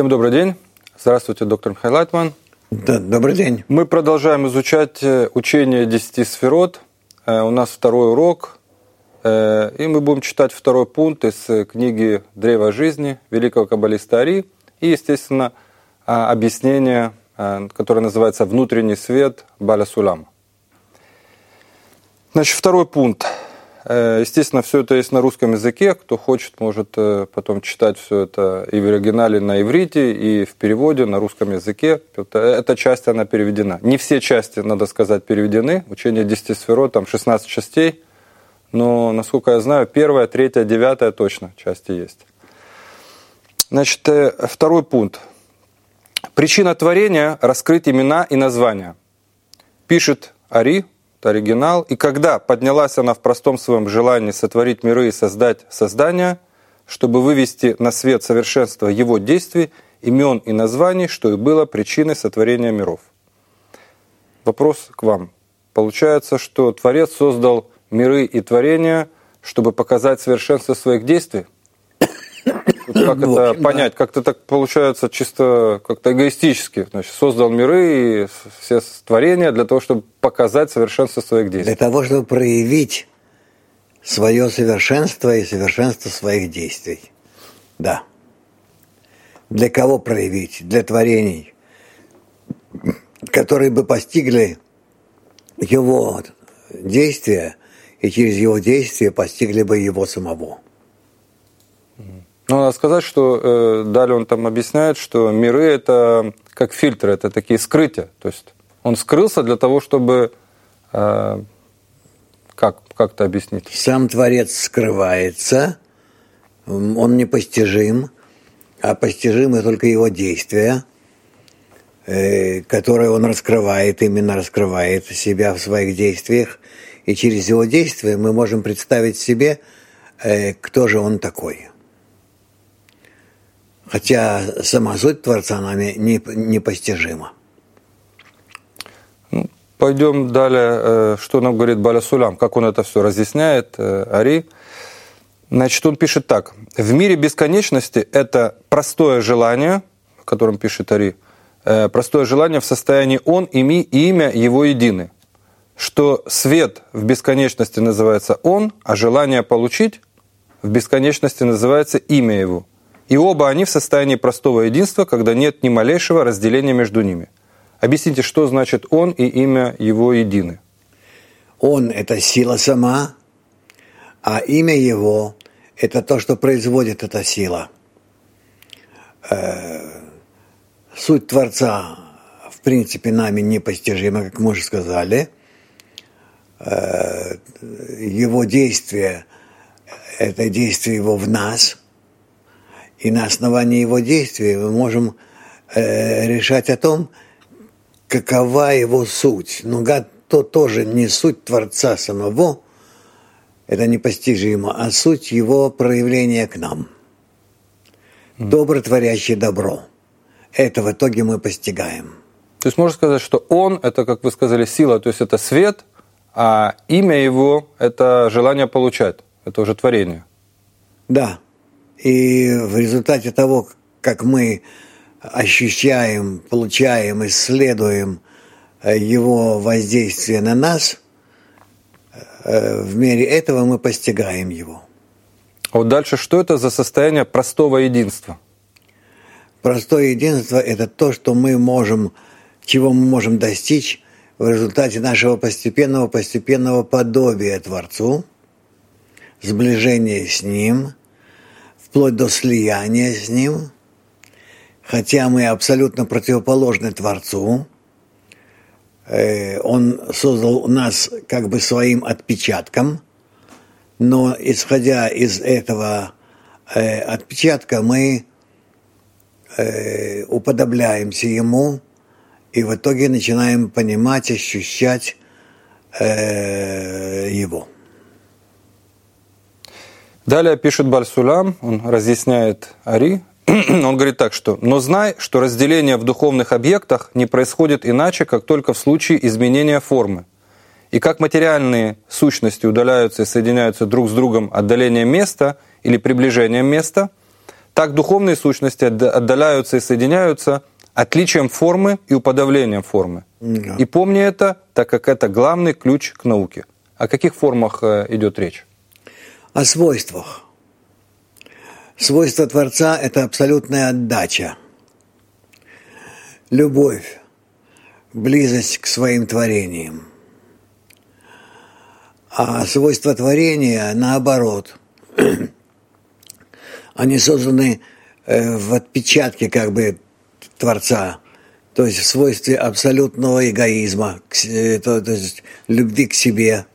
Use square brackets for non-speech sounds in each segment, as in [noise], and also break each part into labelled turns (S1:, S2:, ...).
S1: Всем добрый день. Здравствуйте, доктор Михаил Лайтман.
S2: Да, добрый день.
S1: Мы продолжаем изучать э, учение десяти сферот. Э, у нас второй урок, э, и мы будем читать второй пункт из книги «Древо жизни» великого каббалиста Ари и, естественно, объяснение, которое называется «Внутренний свет Баля Сулам». Значит, второй пункт – естественно, все это есть на русском языке. Кто хочет, может э, потом читать все это и в оригинале на иврите, и в переводе на русском языке. Эта часть, она переведена. Не все части, надо сказать, переведены. Учение 10 сферот, там 16 частей. Но, насколько я знаю, первая, третья, девятая точно части есть. Значит, э, второй пункт. Причина творения – раскрыть имена и названия. Пишет Ари, оригинал. И когда поднялась она в простом своем желании сотворить миры и создать создание, чтобы вывести на свет совершенство его действий, имен и названий, что и было причиной сотворения миров. Вопрос к вам. Получается, что Творец создал миры и творения, чтобы показать совершенство своих действий? Как ну, это общем, понять? Да. Как-то так получается чисто как-то эгоистически. Значит, создал миры и все творения для того, чтобы показать совершенство своих действий.
S2: Для того, чтобы проявить свое совершенство и совершенство своих действий. Да. Для кого проявить? Для творений, которые бы постигли его действия и через его действия постигли бы его самого.
S1: Ну, надо сказать, что э, далее он там объясняет, что миры это как фильтры, это такие скрытия. То есть он скрылся для того, чтобы э, как как это объяснить?
S2: Сам Творец скрывается, он непостижим, а постижимы только его действия, э, которые он раскрывает, именно раскрывает себя в своих действиях, и через его действия мы можем представить себе, э, кто же он такой. Хотя сама суть Творца нами непостижима.
S1: Ну, пойдем далее, э, что нам говорит Баля Сулям, как он это все разъясняет, э, Ари. Значит, он пишет так. В мире бесконечности это простое желание, о котором пишет Ари, э, простое желание в состоянии он, ими и имя его едины. Что свет в бесконечности называется он, а желание получить в бесконечности называется имя его. И оба они в состоянии простого единства, когда нет ни малейшего разделения между ними. Объясните, что значит «он» и имя его едины?
S2: «Он» — это сила сама, а имя его — это то, что производит эта сила. Э, суть Творца, в принципе, нами непостижима, как мы уже сказали. Э, его действие — это действие его в нас — и на основании его действий мы можем э, решать о том, какова его суть. Но гад то тоже не суть Творца самого, это непостижимо, а суть его проявления к нам. Добро творящий добро. Это в итоге мы постигаем.
S1: То есть можно сказать, что он – это, как вы сказали, сила, то есть это свет, а имя его – это желание получать, это уже творение.
S2: Да. И в результате того, как мы ощущаем, получаем, исследуем э, его воздействие на нас, э, в мере этого мы постигаем его.
S1: А вот дальше, что это за состояние простого единства?
S2: Простое единство – это то, что мы можем, чего мы можем достичь в результате нашего постепенного, постепенного подобия Творцу, сближения с Ним – вплоть до слияния с Ним, хотя мы абсолютно противоположны Творцу, э, Он создал нас как бы своим отпечатком, но исходя из этого э, отпечатка мы э, уподобляемся Ему и в итоге начинаем понимать, ощущать Его.
S1: Далее пишет Бальсулам, он разъясняет Ари, [clears throat] он говорит так, что «Но знай, что разделение в духовных объектах не происходит иначе, как только в случае изменения формы. И как материальные сущности удаляются и соединяются друг с другом отдалением места или приближением места, Так духовные сущности отдаляются и соединяются отличием формы и уподавлением формы. И помни это, так как это главный ключ к науке. О каких формах э, идет речь?
S2: О свойствах. Свойство Творца – это абсолютная отдача, любовь, близость к своим творениям. А свойства творения, наоборот, [clears throat] они созданы э, в отпечатке как бы Творца, то есть в свойстве абсолютного эгоизма, э, то, есть любви к себе,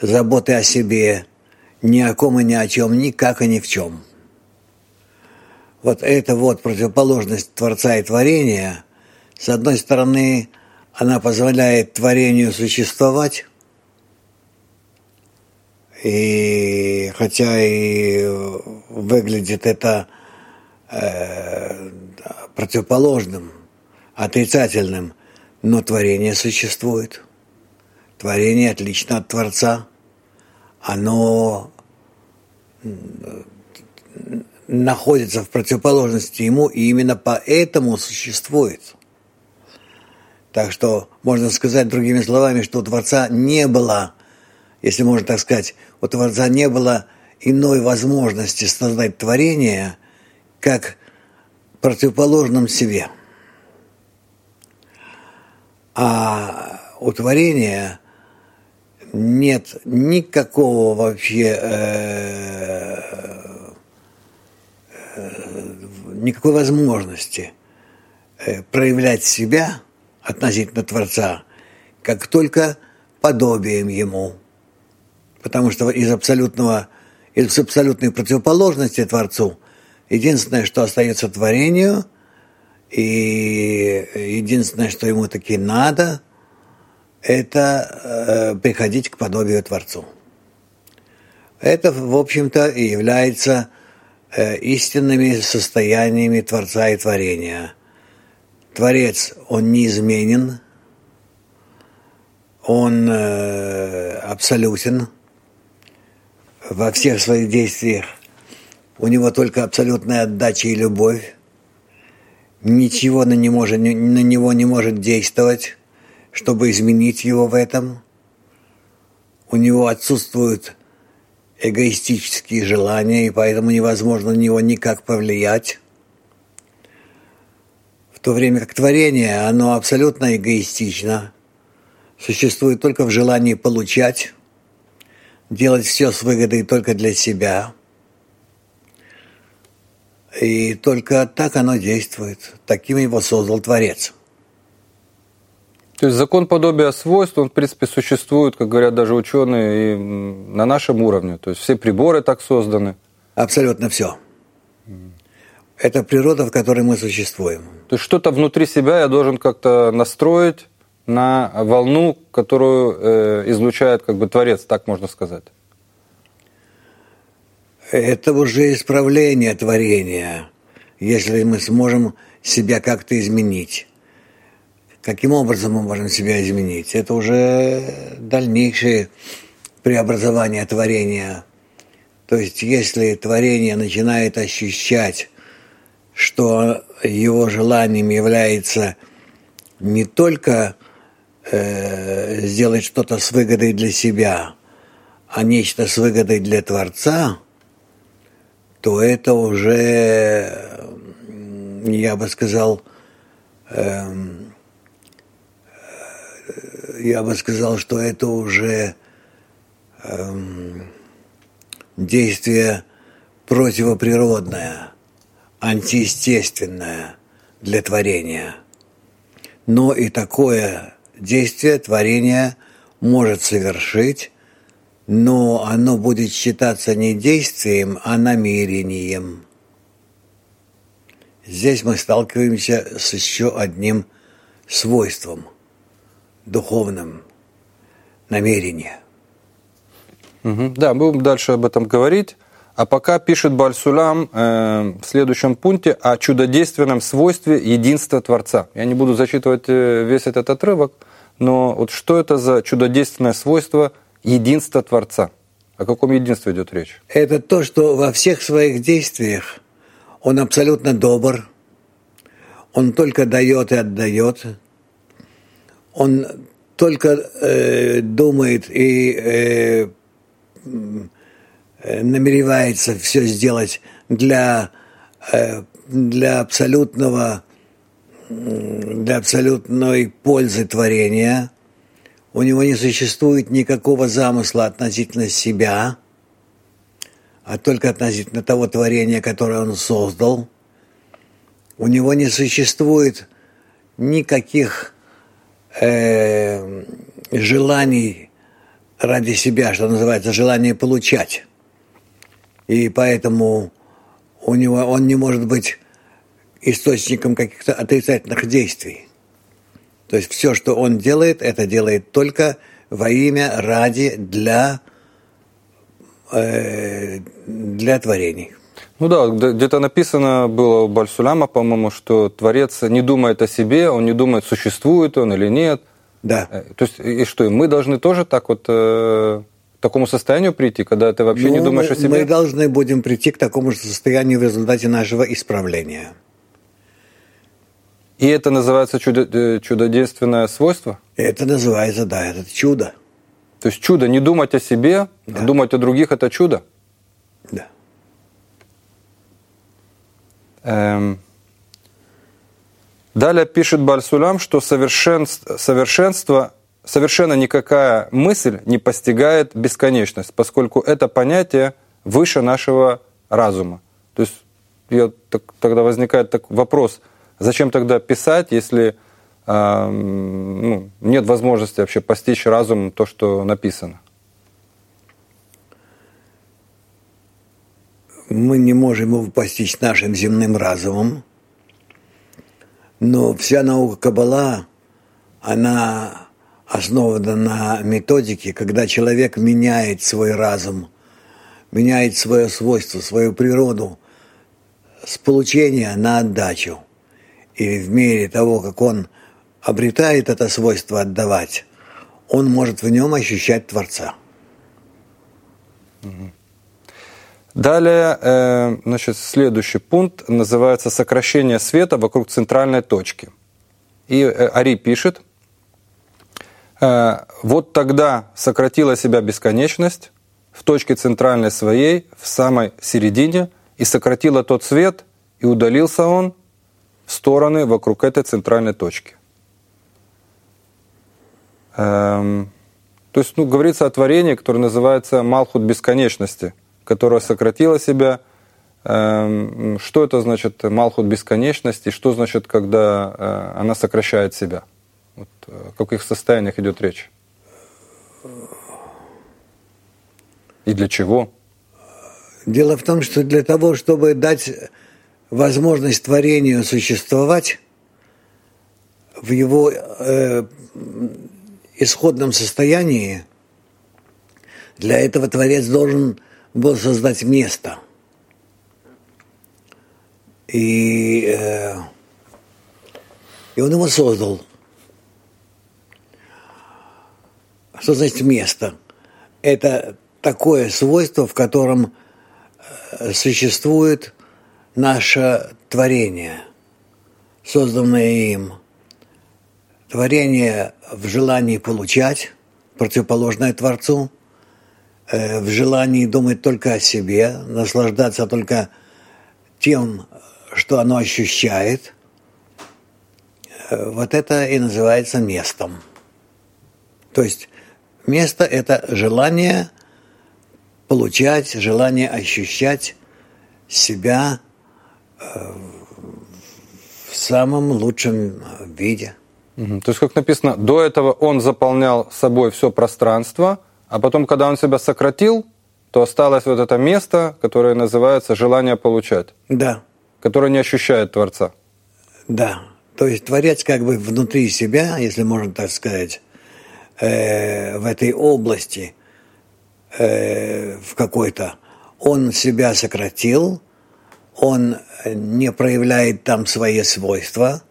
S2: заботы о себе, ни о ком и ни о чем, никак и ни в чем. Вот это вот противоположность Творца и творения, с одной стороны, она позволяет творению существовать, и хотя и выглядит это э, противоположным, отрицательным, но творение существует. Творение отлично от Творца. Оно находится в противоположности ему, и именно поэтому существует. Так что можно сказать другими словами, что у Творца не было, если можно так сказать, у Творца не было иной возможности создать творение, как противоположным себе. А у творения нет никакого вообще э, э, никакой возможности э, проявлять себя относительно Творца, как только подобием Ему. Потому что из абсолютного, из абсолютной противоположности Творцу единственное, что остается творению, и единственное, что ему таки надо – это э, приходить к подобию Творцу. Это, в общем-то, и является э, истинными состояниями Творца и Творения. Творец, он неизменен, он э, абсолютен во всех своих действиях. У него только абсолютная отдача и любовь. Ничего на, не может, на него не может действовать чтобы изменить его в этом. У него отсутствуют эгоистические желания, и поэтому невозможно на него никак повлиять. В то время как творение, оно абсолютно эгоистично, существует только в желании получать, делать все с выгодой только для себя. И только так оно действует. Таким его создал Творец.
S1: То есть закон подобия свойств, он, в принципе, существует, как говорят даже ученые, и на нашем уровне. То есть все приборы так созданы.
S2: Абсолютно все. Это природа, в которой мы существуем.
S1: То есть что-то внутри себя я должен как-то настроить на волну, которую э, излучает как бы Творец, так можно сказать.
S2: Это уже исправление творения, если мы сможем себя как-то изменить. Каким образом мы можем себя изменить? Это уже дальнейшее преобразование творения. То есть, если творение начинает ощущать, что его желанием является не только э, сделать что-то с выгодой для себя, а нечто с выгодой для Творца, то это уже, я бы сказал, э, я бы сказал, что это уже эм, действие противоприродное, антиестественное для творения. Но и такое действие творение может совершить, но оно будет считаться не действием, а намерением. Здесь мы сталкиваемся с еще одним свойством – духовном намерении.
S1: Угу. Да, будем дальше об этом говорить. А пока пишет Бальсулам э, в следующем пункте о чудодейственном свойстве единства Творца. Я не буду зачитывать э, весь этот отрывок, но вот что это за чудодейственное свойство единства Творца? О каком единстве идет речь?
S2: Это то, что во всех своих действиях Он абсолютно добр. Он только дает и отдает. Он только э, думает и э, намеревается все сделать для, э, для абсолютного для абсолютной пользы творения. У него не существует никакого замысла относительно себя, а только относительно того творения, которое он создал. У него не существует никаких э, желаний ради себя, что называется, желание получать. И поэтому у него он не может быть источником каких-то отрицательных действий. То есть все, что он делает, это делает только во имя, ради, для, э, для творений.
S1: Ну да, где-то написано было у Бальсуляма, по-моему, что Творец не думает о себе, он не думает, существует он или нет.
S2: Да.
S1: Э, то есть, и что, мы должны тоже так вот э, к такому состоянию прийти, когда ты вообще
S2: ну,
S1: не думаешь о себе?
S2: Мы должны будем прийти к такому же состоянию в результате нашего исправления.
S1: И это называется чудо, э, чудодейственное свойство?
S2: Это называется, да, это чудо.
S1: То есть чудо не думать о себе,
S2: да.
S1: а думать о других это чудо?
S2: Да.
S1: Эм. Далее пишет Бальсулям, что совершенство, совершенство, совершенно никакая мысль не постигает бесконечность, поскольку это понятие выше нашего разума. То есть я, так, тогда возникает так, вопрос – Зачем тогда писать, если э, ну, нет возможности вообще постичь разум то, что написано?
S2: Мы не можем его постичь нашим земным разумом, но вся наука Каббала, она основана на методике, когда человек меняет свой разум, меняет свое свойство, свою природу с получения на отдачу – и в мере того, как он обретает это свойство отдавать, он может в нем ощущать Творца.
S1: Далее, э, значит, следующий пункт называется «Сокращение света вокруг центральной точки». И э, Ари пишет, «Э, «Вот тогда сократила себя бесконечность в точке центральной своей, в самой середине, и сократила тот свет, и удалился он, стороны вокруг этой центральной точки. Эм, то есть, ну, говорится о творении, которое называется Малхут бесконечности, которое сократило себя. Эм, что это значит Малхут бесконечности, что значит, когда э, она сокращает себя? Вот, о каких состояниях идет речь? И для чего?
S2: Дело в том, что для того, чтобы дать возможность творению существовать в его э, исходном состоянии, для этого Творец должен был создать место. И, э, и он его создал. Что значит место? Это такое свойство, в котором э, существует наше творение, созданное им. Творение в желании получать, противоположное Творцу, в желании думать только о себе, наслаждаться только тем, что оно ощущает. Э, вот это и называется местом. То есть место – это желание получать, желание ощущать себя – в самом лучшем виде.
S1: То есть, как написано, до этого он заполнял собой все пространство, а потом, когда он себя сократил, то осталось вот это место, которое называется желание получать.
S2: Да.
S1: Которое не ощущает Творца.
S2: Да. То есть Творец как бы внутри себя, если можно так сказать, э, в этой области э, в какой-то, он себя сократил, он не проявляет там свои свойства,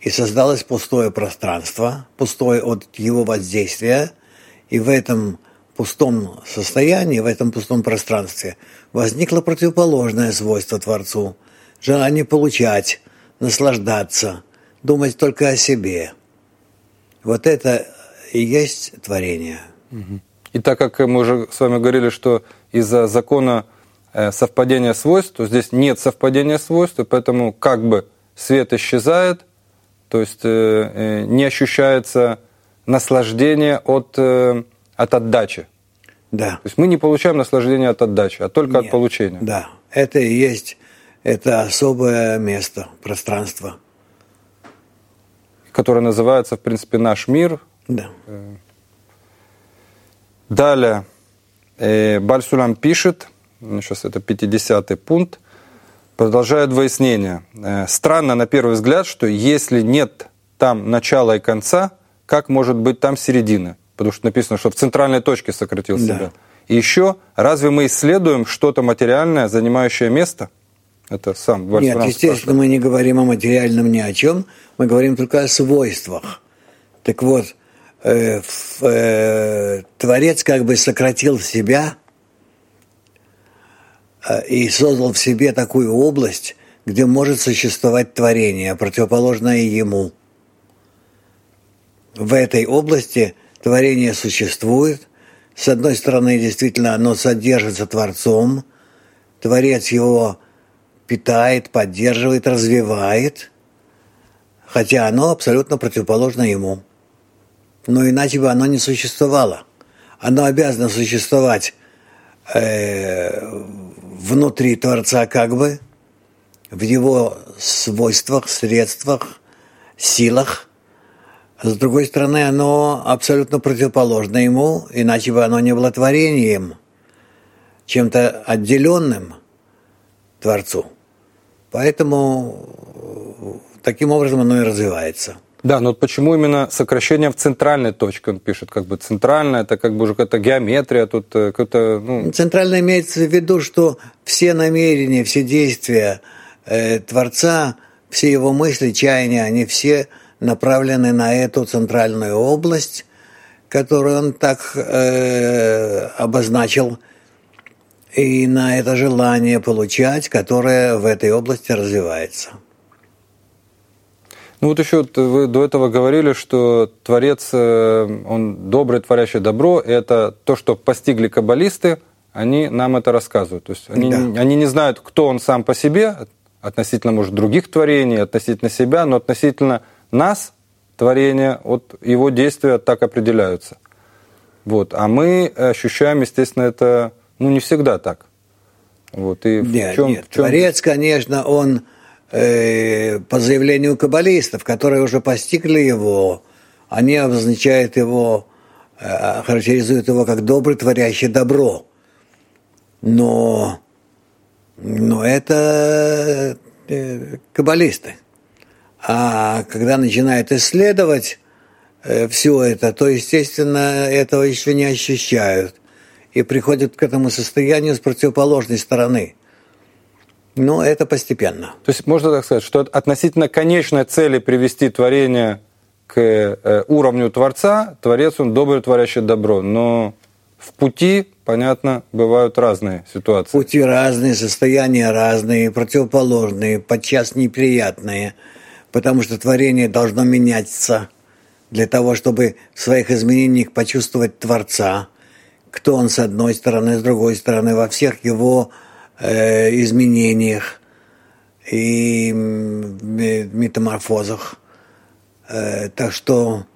S2: и создалось пустое пространство, пустое от его воздействия, и в этом пустом состоянии, в этом пустом пространстве возникло противоположное свойство Творцу, желание получать, наслаждаться, думать только о себе. Вот это и есть творение.
S1: И так как мы уже с вами говорили, что из-за закона э, совпадения свойств, то здесь нет совпадения свойств, и поэтому как бы свет исчезает, то есть э, э, не ощущается наслаждение от, от отдачи.
S2: Да.
S1: То есть мы не получаем наслаждение от отдачи, а только
S2: Нет.
S1: от получения.
S2: Да, это и есть это особое место, пространство.
S1: Которое называется, в принципе, наш мир.
S2: Да.
S1: Далее э, Бальсулам пишет, ну, сейчас это 50-й пункт, продолжает выяснение. Э, странно на первый взгляд, что если нет там начала и конца, как может быть там середина? Потому что написано, что в центральной точке сократил
S2: Да.
S1: себя. И еще, разве мы исследуем что-то материальное, занимающее место? Это сам
S2: Нет,
S1: Бальсулам
S2: естественно,
S1: спрашивает.
S2: мы не говорим о материальном ни о чем, мы говорим только о свойствах. Так вот, э, э, Творец как бы сократил себя э, и создал в себе такую область, где может существовать творение, противоположное ему. В этой области творение существует. С одной стороны, действительно, оно содержится Творцом, Творец его питает, поддерживает, развивает, хотя оно абсолютно противоположно ему. Но иначе бы оно не существовало. Оно обязано существовать э, внутри Творца как бы, в его свойствах, средствах, силах. С другой стороны, оно абсолютно противоположно ему, иначе бы оно не было творением, чем-то отделенным Творцу. Поэтому э, таким образом оно и развивается.
S1: Да, но вот почему именно сокращение в центральной точке он пишет? Как бы центральная, это как бы уже какая-то геометрия, тут э, какой-то, ну,
S2: Центрально имеется в виду, что все намерения, все действия э, Творца, все его мысли, чаяния, они все направлены на эту центральную область, которую он так э, обозначил, и на это желание получать, которое в этой области развивается.
S1: Ну вот еще вы до этого говорили, что Творец, э, он добрый, творящий добро, это то, что постигли каббалисты, они нам это рассказывают. То есть они,
S2: Да.
S1: они не знают, кто он сам по себе, относительно, может, других творений, относительно себя, но относительно нас, творения, от его действия так определяются. Вот. А мы ощущаем, естественно, это ну, не всегда так. Вот. И в
S2: Нет,
S1: чем,
S2: нет.
S1: в чем-
S2: Творец, конечно, он э, по заявлению каббалистов, которые уже постигли его, они обозначают его, э, характеризуют его как добрый, творящий добро. Но, но это э, каббалисты. А когда начинают исследовать все это, то, естественно, этого еще не ощущают и приходят к этому состоянию с противоположной стороны. Но это постепенно.
S1: То есть можно так сказать, что относительно конечной цели привести творение к э, уровню Творца, Творец, он добрый, творящий добро. Но в пути, понятно, бывают разные ситуации.
S2: Пути разные, состояния разные, противоположные, подчас неприятные, потому что творение должно меняться для того, чтобы в своих изменениях почувствовать Творца, кто он с одной стороны, с другой стороны, во всех его э, изменениях и метаморфозах. Э, так что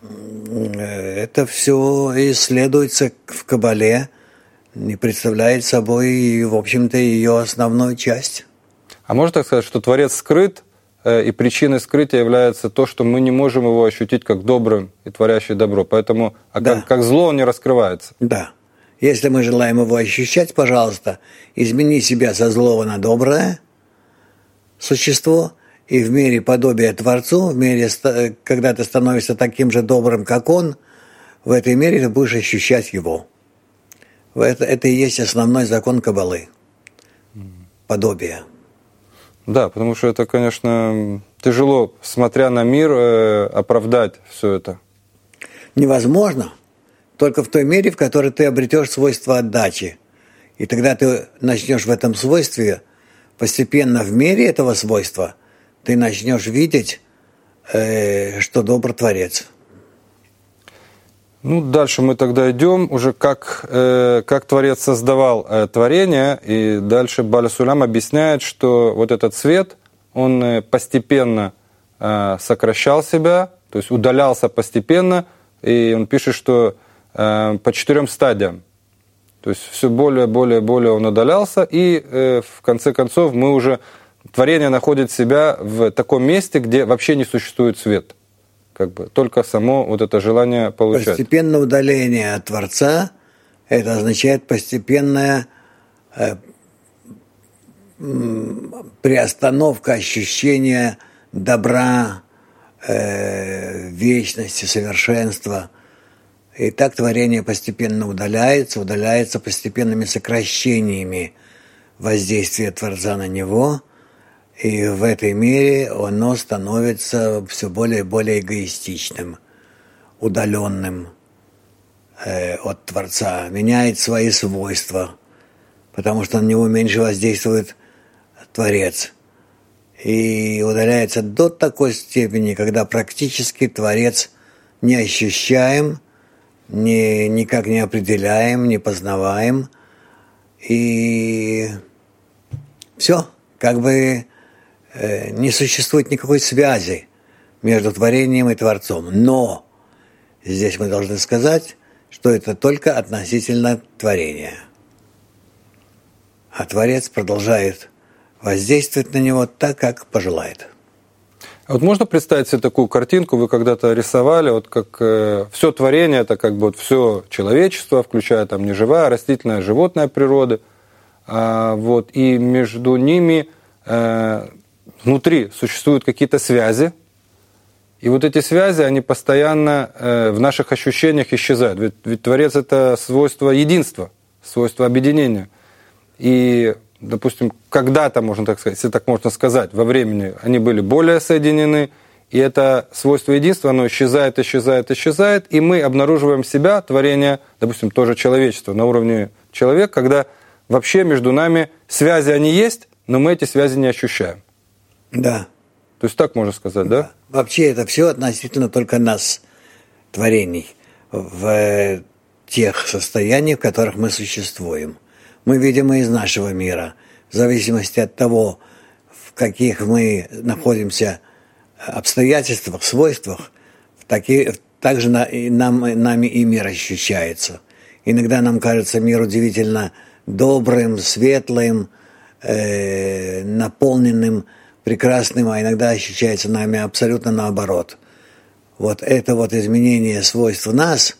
S2: э, это все исследуется в Кабале и представляет собой, в общем-то, ее основную часть.
S1: А можно так сказать, что Творец скрыт, и причиной скрытия является то, что мы не можем его ощутить как добрым и творящий добро. Поэтому а
S2: Да.
S1: как, как зло он не раскрывается.
S2: Да. Если мы желаем его ощущать, пожалуйста, измени себя со злого на доброе существо, и в мере подобия Творцу, в мере, ста- когда ты становишься таким же добрым, как он, в этой мере ты будешь ощущать его. Это, это и есть основной закон Кабалы. Подобие.
S1: Да, потому что это, конечно, тяжело, смотря на мир, э, оправдать все это.
S2: невозможно только в той мере, в которой ты обретешь свойство отдачи. И тогда ты начнешь в этом свойстве постепенно в мере этого свойства ты начнешь видеть, э, что добр Творец.
S1: Ну, дальше мы тогда идем уже как, э, как Творец создавал э, творение, и дальше Баля Сулям объясняет, что вот этот свет, он э, постепенно э, сокращал себя, то есть удалялся постепенно, и он пишет, что э, по четырем стадиям. То есть все более, более, более он удалялся, и э, в конце концов мы уже творение находит себя в таком месте, где вообще не существует свет. Как бы только само вот это желание получать.
S2: Постепенное удаление от Творца, это означает постепенная э, приостановка ощущения добра, э, вечности, совершенства – и так творение постепенно удаляется, удаляется постепенными сокращениями воздействия Творца на него, и в этой мере оно становится все более и более эгоистичным, удаленным э, от Творца, меняет свои свойства, потому что на него меньше воздействует Творец. И удаляется до такой степени, когда практически Творец не ощущаем – не, никак не определяем, не познаваем. И все, как бы не существует никакой связи между творением и Творцом. Но здесь мы должны сказать, что это только относительно творения. А Творец продолжает воздействовать на него так, как пожелает.
S1: А вот можно представить себе такую картинку, вы когда-то рисовали, вот как э, все творение, это как бы вот все человечество, включая там неживая, растительная, животная природы, а, вот, и между ними э, внутри существуют какие-то связи, и вот эти связи, они постоянно э, в наших ощущениях исчезают. Ведь, ведь Творец – это свойство единства, свойство объединения. И допустим, когда-то, можно так сказать, если так можно сказать, во времени они были более соединены, и это свойство единства, оно исчезает, исчезает, исчезает, и мы обнаруживаем себя, творение, допустим, тоже человечество, на уровне человека, когда вообще между нами связи они есть, но мы эти связи не ощущаем.
S2: Да.
S1: То есть так можно сказать, да? да?
S2: Вообще это все относительно только нас, творений, в тех состояниях, в которых мы существуем мы видим из нашего мира, в зависимости от того, в каких мы находимся обстоятельствах, свойствах, в такие, также на, нам, нами и мир ощущается. Иногда нам кажется мир удивительно добрым, светлым, э, наполненным, прекрасным, а иногда ощущается нами абсолютно наоборот. Вот это вот изменение свойств нас,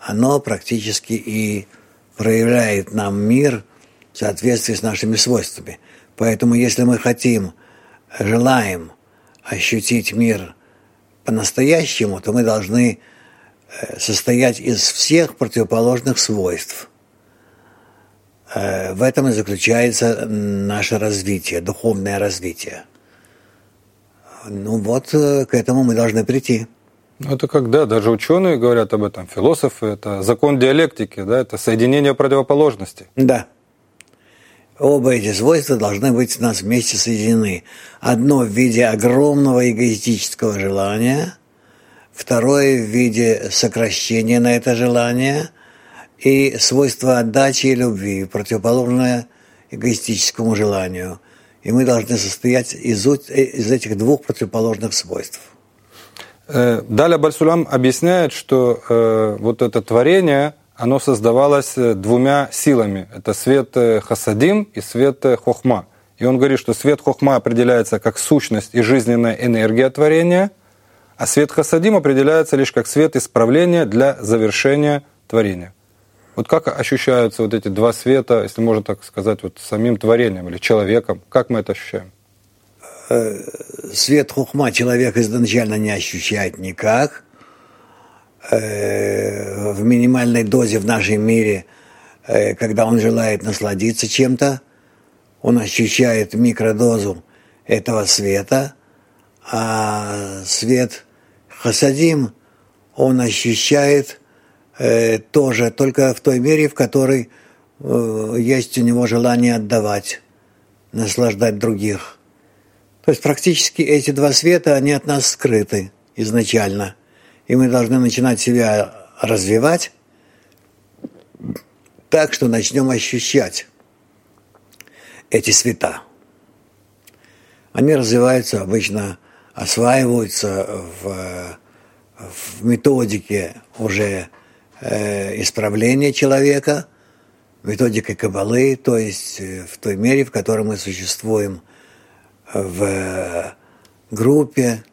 S2: оно практически и проявляет нам мир в соответствии с нашими свойствами. Поэтому если мы хотим, желаем ощутить мир по-настоящему, то мы должны э, состоять из всех противоположных свойств. Э, в этом и заключается наше развитие, духовное развитие. Ну вот, э, к этому мы должны прийти.
S1: Ну, это когда даже ученые говорят об этом, философы, это закон диалектики, да, это соединение противоположностей.
S2: Да. Оба эти свойства должны быть у нас вместе соединены. Одно в виде огромного эгоистического желания, второе в виде сокращения на это желание и свойство отдачи и любви, противоположное эгоистическому желанию. И мы должны состоять из, из этих двух противоположных свойств.
S1: Э, Далее Бальсулам объясняет, что э, вот это творение, оно создавалось э, двумя силами. Это свет хасадим и свет хохма. И он говорит, что свет хохма определяется как сущность и жизненная энергия творения, а свет хасадим определяется лишь как свет исправления для завершения творения. Вот как ощущаются вот эти два света, если можно так сказать, вот самим творением или человеком? Как мы это ощущаем?
S2: Э, свет хухма человек изначально не ощущает никак. Э, в минимальной дозе в нашем мире, э, когда он желает насладиться чем-то, он ощущает микродозу этого света, а свет хасадим он ощущает тоже только в той мере, в которой есть у него желание отдавать наслаждать других. То есть практически эти два света, они от нас скрыты изначально. И мы должны начинать себя развивать так, что начнем ощущать эти света. Они развиваются обычно, осваиваются в, в методике уже э, исправления человека, методикой Кабалы, то есть э, в той мере, в которой мы существуем в группе,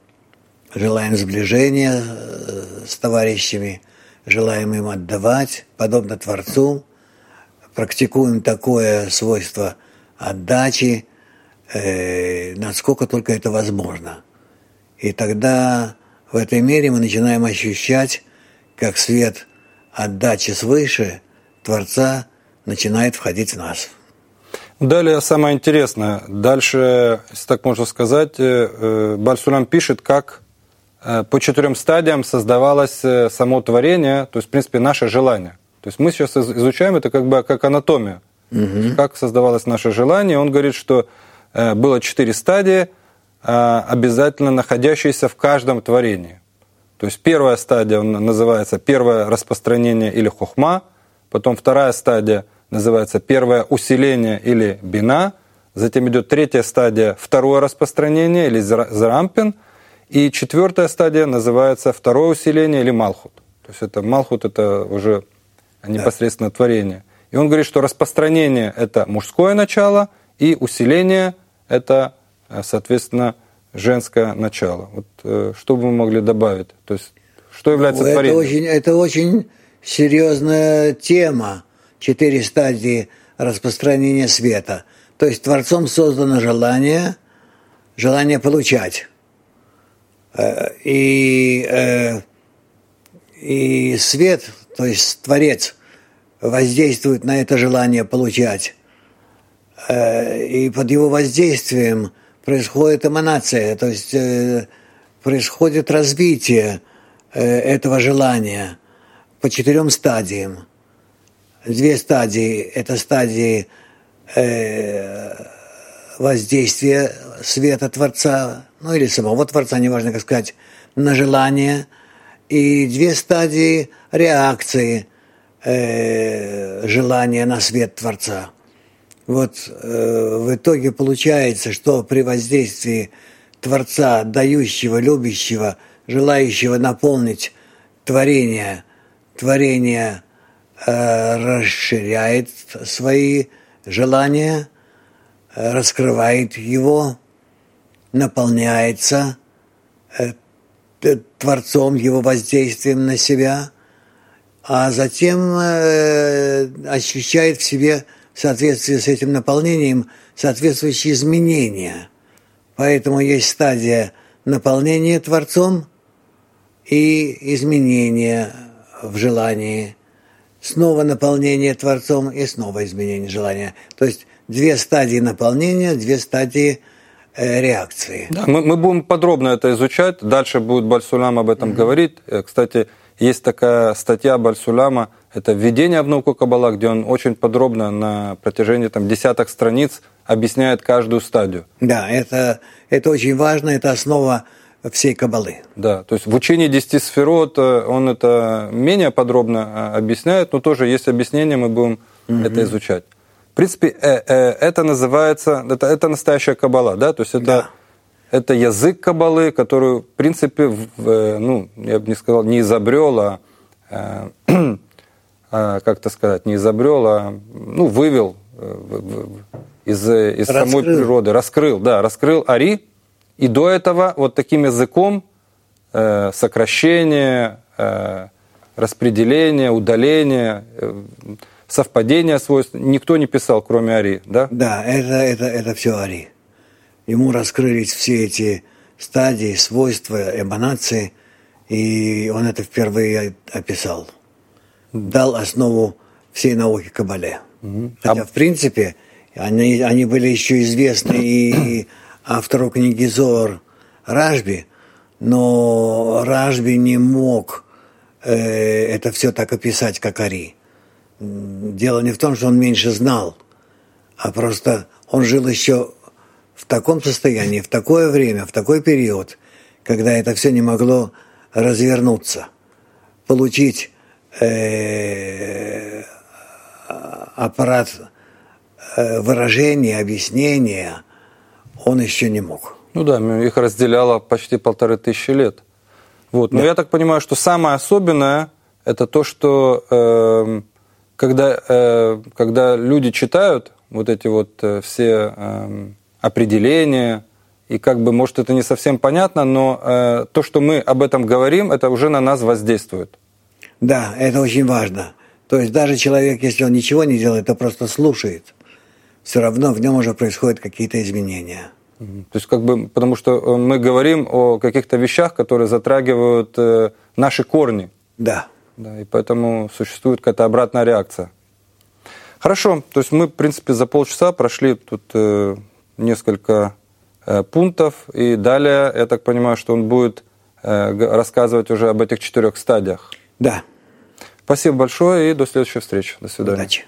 S2: желаем сближения э, с товарищами, желаем им отдавать, подобно Творцу, практикуем такое свойство отдачи, насколько только это возможно. И тогда в этой мере мы начинаем ощущать, как свет отдачи свыше Творца начинает входить в нас.
S1: Далее самое интересное. Дальше, если так можно сказать, э, э, Бальсулам пишет, как э, по четырем стадиям создавалось само творение, то есть, в принципе, наше желание. То есть мы сейчас изучаем это как бы как анатомия, угу. как создавалось наше желание. Он говорит, что было четыре стадии, обязательно находящиеся в каждом творении. То есть первая стадия называется первое распространение или хохма, потом вторая стадия называется первое усиление или бина, затем идет третья стадия второе распространение или зарампин, и четвертая стадия называется второе усиление или малхут. То есть это малхут это уже непосредственно творение. И он говорит, что распространение это мужское начало, и усиление это, э, соответственно, женское начало. Вот э, что бы мы могли добавить? То есть, что является
S2: это
S1: творением?
S2: Очень, это очень серьезная тема. Четыре стадии распространения света. То есть Творцом создано желание, желание получать. Э, и, э, и свет, то есть Творец, воздействует на это желание получать. И под его воздействием – происходит эманация, то есть э, происходит развитие э, этого желания по четырем стадиям. Две стадии – это стадии э, воздействия света Творца, ну или самого Творца, неважно как сказать, на желание, и две стадии реакции желания на свет Творца – вот э, в итоге получается, что при воздействии Творца, дающего, любящего, желающего наполнить творение, творение э, расширяет свои желания, э, раскрывает его, наполняется э, Творцом, его воздействием на себя, а затем э, ощущает в себе в соответствии с этим наполнением соответствующие изменения. Поэтому есть стадия наполнения Творцом и изменения в желании, снова наполнение Творцом и снова изменение желания. То есть две стадии наполнения, две стадии э, реакции.
S1: Да, мы, мы будем подробно это изучать. Дальше будет Бальсулам об этом mm-hmm. говорить. Э, кстати, есть такая статья Бальсуляма – это введение в науку Каббала, где он очень подробно на протяжении там, десяток страниц объясняет каждую стадию.
S2: Да, это, это очень важно, это основа всей Каббалы.
S1: Да, то есть в учении десяти сферот э, он это менее подробно э, объясняет, но тоже есть объяснение, мы будем угу. это изучать. В принципе, э, это называется, это, это настоящая Каббала, да, то есть это, да. это язык Каббалы, который, в принципе, ну, я бы не сказал, не изобрел, а а, [clears throat] как-то сказать, не изобрел, а ну, вывел э, из, из самой природы, раскрыл, да, раскрыл Ари, и до этого вот таким языком э, сокращение, э, распределение, удаление, э, совпадение свойств никто не писал, кроме Ари, да?
S2: Да, это, это, это все Ари. Ему раскрылись все эти стадии, свойства, эманации, и он это впервые описал дал основу всей науки Кабале. Угу. Хотя, в принципе, они, они были еще известны и [clears throat] автору книги Зор Ражби, но Ражби не мог э, это все так описать, как Ари. Дело не в том, что он меньше знал, а просто он жил еще в таком состоянии, в такое время, в такой период, когда это все не могло развернуться, получить э, аппарат э, выражения, объяснения, он еще не мог.
S1: Ну да, их разделяло почти полторы тысячи лет. Вот. Но да. я так понимаю, что самое особенное это то, что э, когда, э, когда люди читают вот эти вот э, все э, определения, и как бы, может, это не совсем понятно, но э, то, что мы об этом говорим, это уже на нас воздействует.
S2: Да, это очень важно. То есть даже человек, если он ничего не делает, а просто слушает, все равно в нем уже происходят какие-то изменения.
S1: То есть как бы, потому что э, мы говорим о каких-то вещах, которые затрагивают э, наши корни.
S2: Да.
S1: Да, и поэтому существует какая-то обратная реакция. Хорошо, то есть мы, в принципе, за полчаса прошли тут э, несколько э, пунктов, и далее, я так понимаю, что он будет э, рассказывать уже об этих четырех стадиях.
S2: Да.
S1: Спасибо большое и до следующей встречи. До свидания.
S2: Удачи.